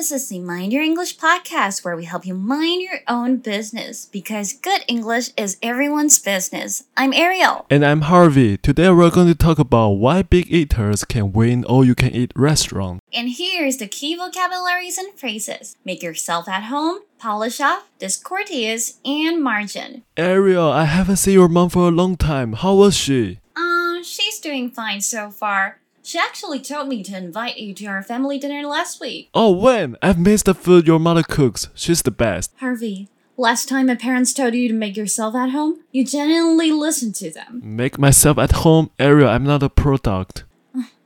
this is the Mind Your English podcast where we help you mind your own business because good English is everyone's business. I'm Ariel. And I'm Harvey. Today we're going to talk about why big eaters can win all you can eat restaurant. And here's the key vocabularies and phrases make yourself at home, polish off, discourteous, and margin. Ariel, I haven't seen your mom for a long time. How was she? Um, she's doing fine so far. She actually told me to invite you to our family dinner last week. Oh, when? I've missed the food your mother cooks. She's the best. Harvey, last time my parents told you to make yourself at home, you genuinely listened to them. Make myself at home, Ariel. I'm not a product.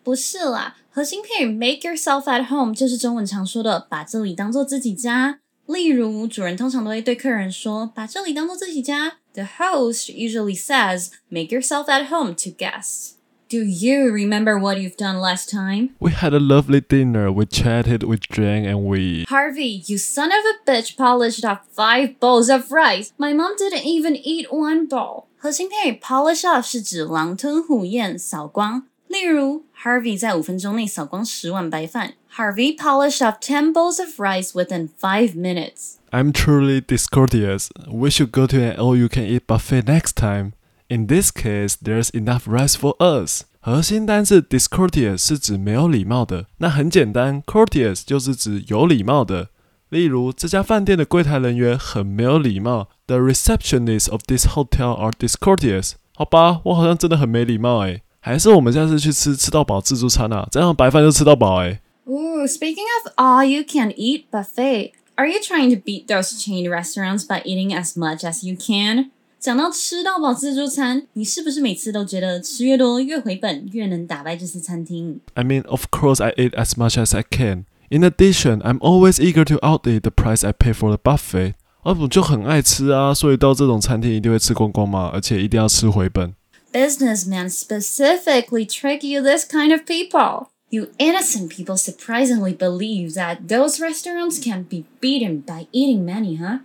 不是啦，核心片语 make yourself at home 就是中文常说的把这里当做自己家。例如，主人通常都会对客人说：“把这里当做自己家。” The host usually says, "Make yourself at home" to guests. Do you remember what you've done last time? We had a lovely dinner. We chatted, we drank, and we. Harvey, you son of a bitch polished off five bowls of rice. My mom didn't even eat one bowl. 核心片语 polish off 是指狼吞虎咽、扫光。例如，Harvey 在五分钟内扫光十碗白饭。Harvey polished off ten bowls of rice within five minutes. I'm truly discourteous. We should go to an all-you-can-eat buffet next time. In this case, there's enough rice for us. 核心单字 discourteous 是指没有礼貌的。那很简单，courteous 就是指有礼貌的。例如，这家饭店的柜台人员很没有礼貌。The receptionists of this hotel are discourteous。好吧，我好像真的很没礼貌诶。还是我们下次去吃吃到饱自助餐啊，这样白饭就吃到饱诶。Ooh, speaking of all you can eat buffet, are you trying to beat those chain restaurants by eating as much as you can? 讲到吃到饱自助餐，你是不是每次都觉得吃越多越回本，越能打败这些餐厅？I mean, of course, I eat as much as I can. In addition, I'm always eager to outeat the price I pay for the buffet. 啊，我就很爱吃啊，所以到这种餐厅一定会吃光光嘛，而且一定要吃回本。Businessmen specifically trick you this kind of people. You innocent people surprisingly believe that those restaurants can be beaten by eating many, huh?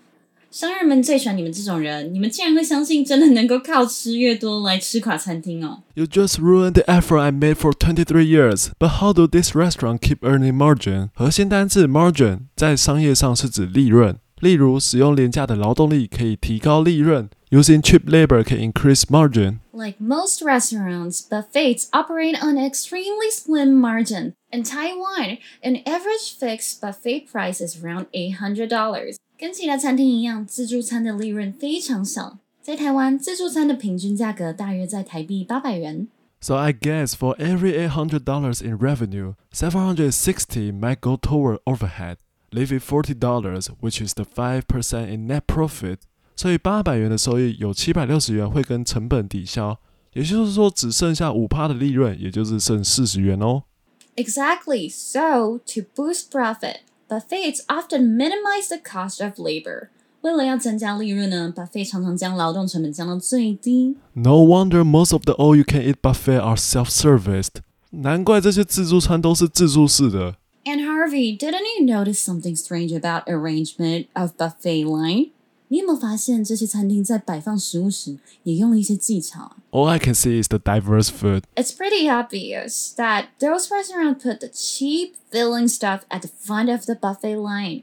商人们最喜欢你们这种人，你们竟然会相信真的能够靠吃越多来吃垮餐厅哦！You just ruined the effort I made for twenty-three years. But how do this restaurant keep earning margin? 核心单字 margin 在商业上是指利润，例如使用廉价的劳动力可以提高利润，using cheap labor can increase margin. Like most restaurants, buffets operate on an extremely slim margin. In Taiwan, an average fixed buffet price is around $800. 跟其他餐厅一样，自助餐的利润非常小。在台湾，自助餐的平均价格大约在台币八百元。So I guess for every eight hundred dollars in revenue, seven hundred sixty might go toward overhead, leaving forty dollars, which is the five percent in net profit. 所以八百元的收益有七百六十元会跟成本抵消，也就是说只剩下五趴的利润，也就是剩四十元哦。Exactly. So to boost profit buffets often minimize the cost of labor. 为了要增加利润呢，buffet 常常将劳动成本降到最低。No wonder most of the all-you-can-eat buffet are self-serviced. 难怪这些自助餐都是自助式的。And Harvey, didn't you notice something strange about arrangement of buffet line? 你有没有发现这些餐厅在摆放食物时也用了一些技巧？All I can see is the diverse food. It's pretty obvious that those restaurants put the cheap filling stuff at the front of the buffet line.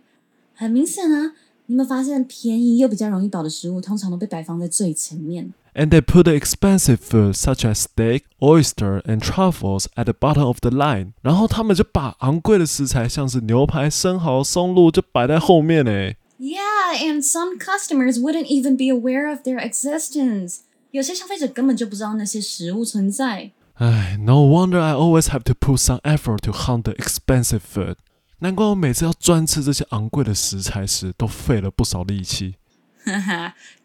很明显啊，你有没有发现便宜又比较容易饱的食物通常都被摆放在最前面？And they put the expensive food such as steak, oyster, and truffles at the bottom of the line. 然后他们就把昂贵的食材，像是牛排、生蚝、松露，就摆在后面诶。 yeah, and some customers wouldn't even be aware of their existence. 有些消费者根本就不知道那些食物存在。唉，No wonder I always have to put some effort to hunt the expensive food. 难怪我每次要专吃这些昂贵的食材时，都费了不少力气。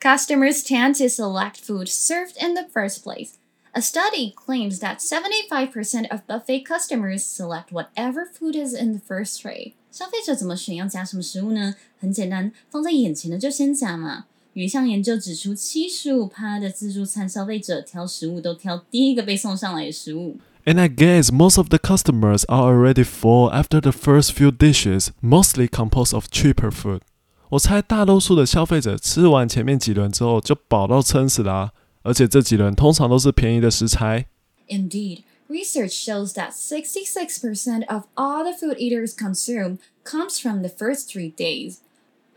Customers tend to select food served in the first place. A study claims that 75% of buffet customers select whatever food is in the first tray. 消费者怎么选要夹什么食物呢？很简单，放在眼前的就先夹嘛。有一项研究指出，七十五趴的自助餐消费者挑食物都挑第一个被送上来的食物。And I guess most of the customers are already full after the first few dishes, mostly composed of cheaper food. 我猜大多数的消费者吃完前面几轮之后就饱到撑死啦，而且这几轮通常都是便宜的食材。Indeed. Research shows that 66% of all the food eaters consume comes from the first three days.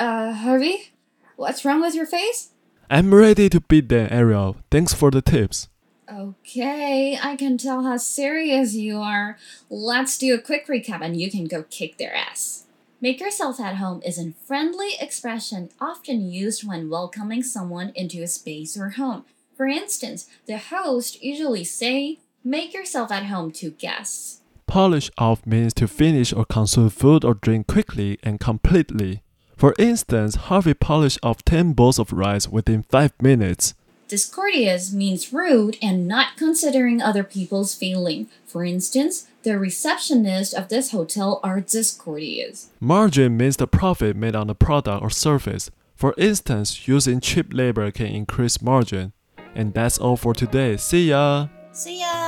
Uh, Harvey? What's wrong with your face? I'm ready to beat them, Ariel. Thanks for the tips. Okay, I can tell how serious you are. Let's do a quick recap and you can go kick their ass. Make yourself at home is a friendly expression often used when welcoming someone into a space or home. For instance, the host usually say, Make yourself at home to guests. Polish off means to finish or consume food or drink quickly and completely. For instance, Harvey polished off 10 bowls of rice within 5 minutes. Discourteous means rude and not considering other people's feeling. For instance, the receptionist of this hotel are discourteous. Margin means the profit made on a product or service. For instance, using cheap labor can increase margin. And that's all for today. See ya! See ya!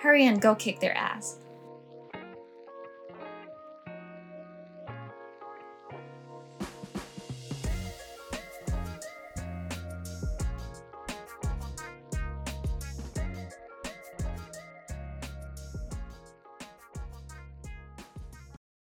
Hurry and go kick their ass.